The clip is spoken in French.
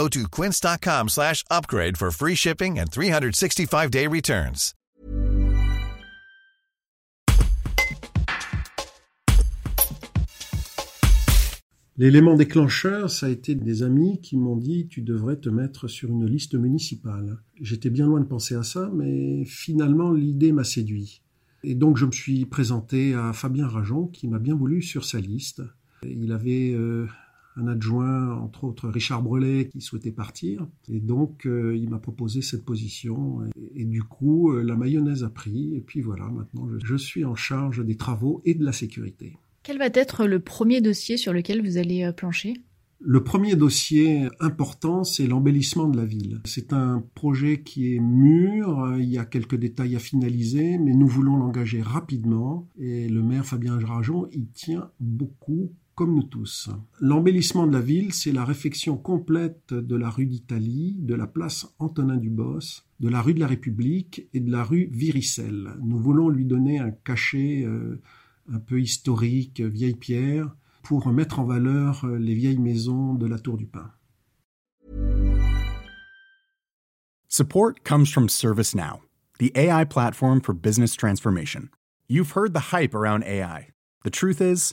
Go to slash upgrade for free shipping and 365-day returns. L'élément déclencheur, ça a été des amis qui m'ont dit tu devrais te mettre sur une liste municipale. J'étais bien loin de penser à ça, mais finalement l'idée m'a séduit. Et donc je me suis présenté à Fabien Rajon qui m'a bien voulu sur sa liste. Il avait euh, un adjoint, entre autres Richard Brelet, qui souhaitait partir. Et donc euh, il m'a proposé cette position. Et, et du coup, euh, la mayonnaise a pris. Et puis voilà, maintenant je, je suis en charge des travaux et de la sécurité. Quel va être le premier dossier sur lequel vous allez euh, plancher? Le premier dossier important, c'est l'embellissement de la ville. C'est un projet qui est mûr, il y a quelques détails à finaliser, mais nous voulons l'engager rapidement et le maire Fabien Rajon y tient beaucoup comme nous tous. L'embellissement de la ville, c'est la réfection complète de la rue d'Italie, de la place Antonin Dubos, de la rue de la République et de la rue Viricelle. Nous voulons lui donner un cachet euh, un peu historique, vieille pierre, pour mettre en valeur les vieilles maisons de la Tour du Pin. Support comes from ServiceNow, the AI platform for business transformation. You've heard the hype around AI. The truth is,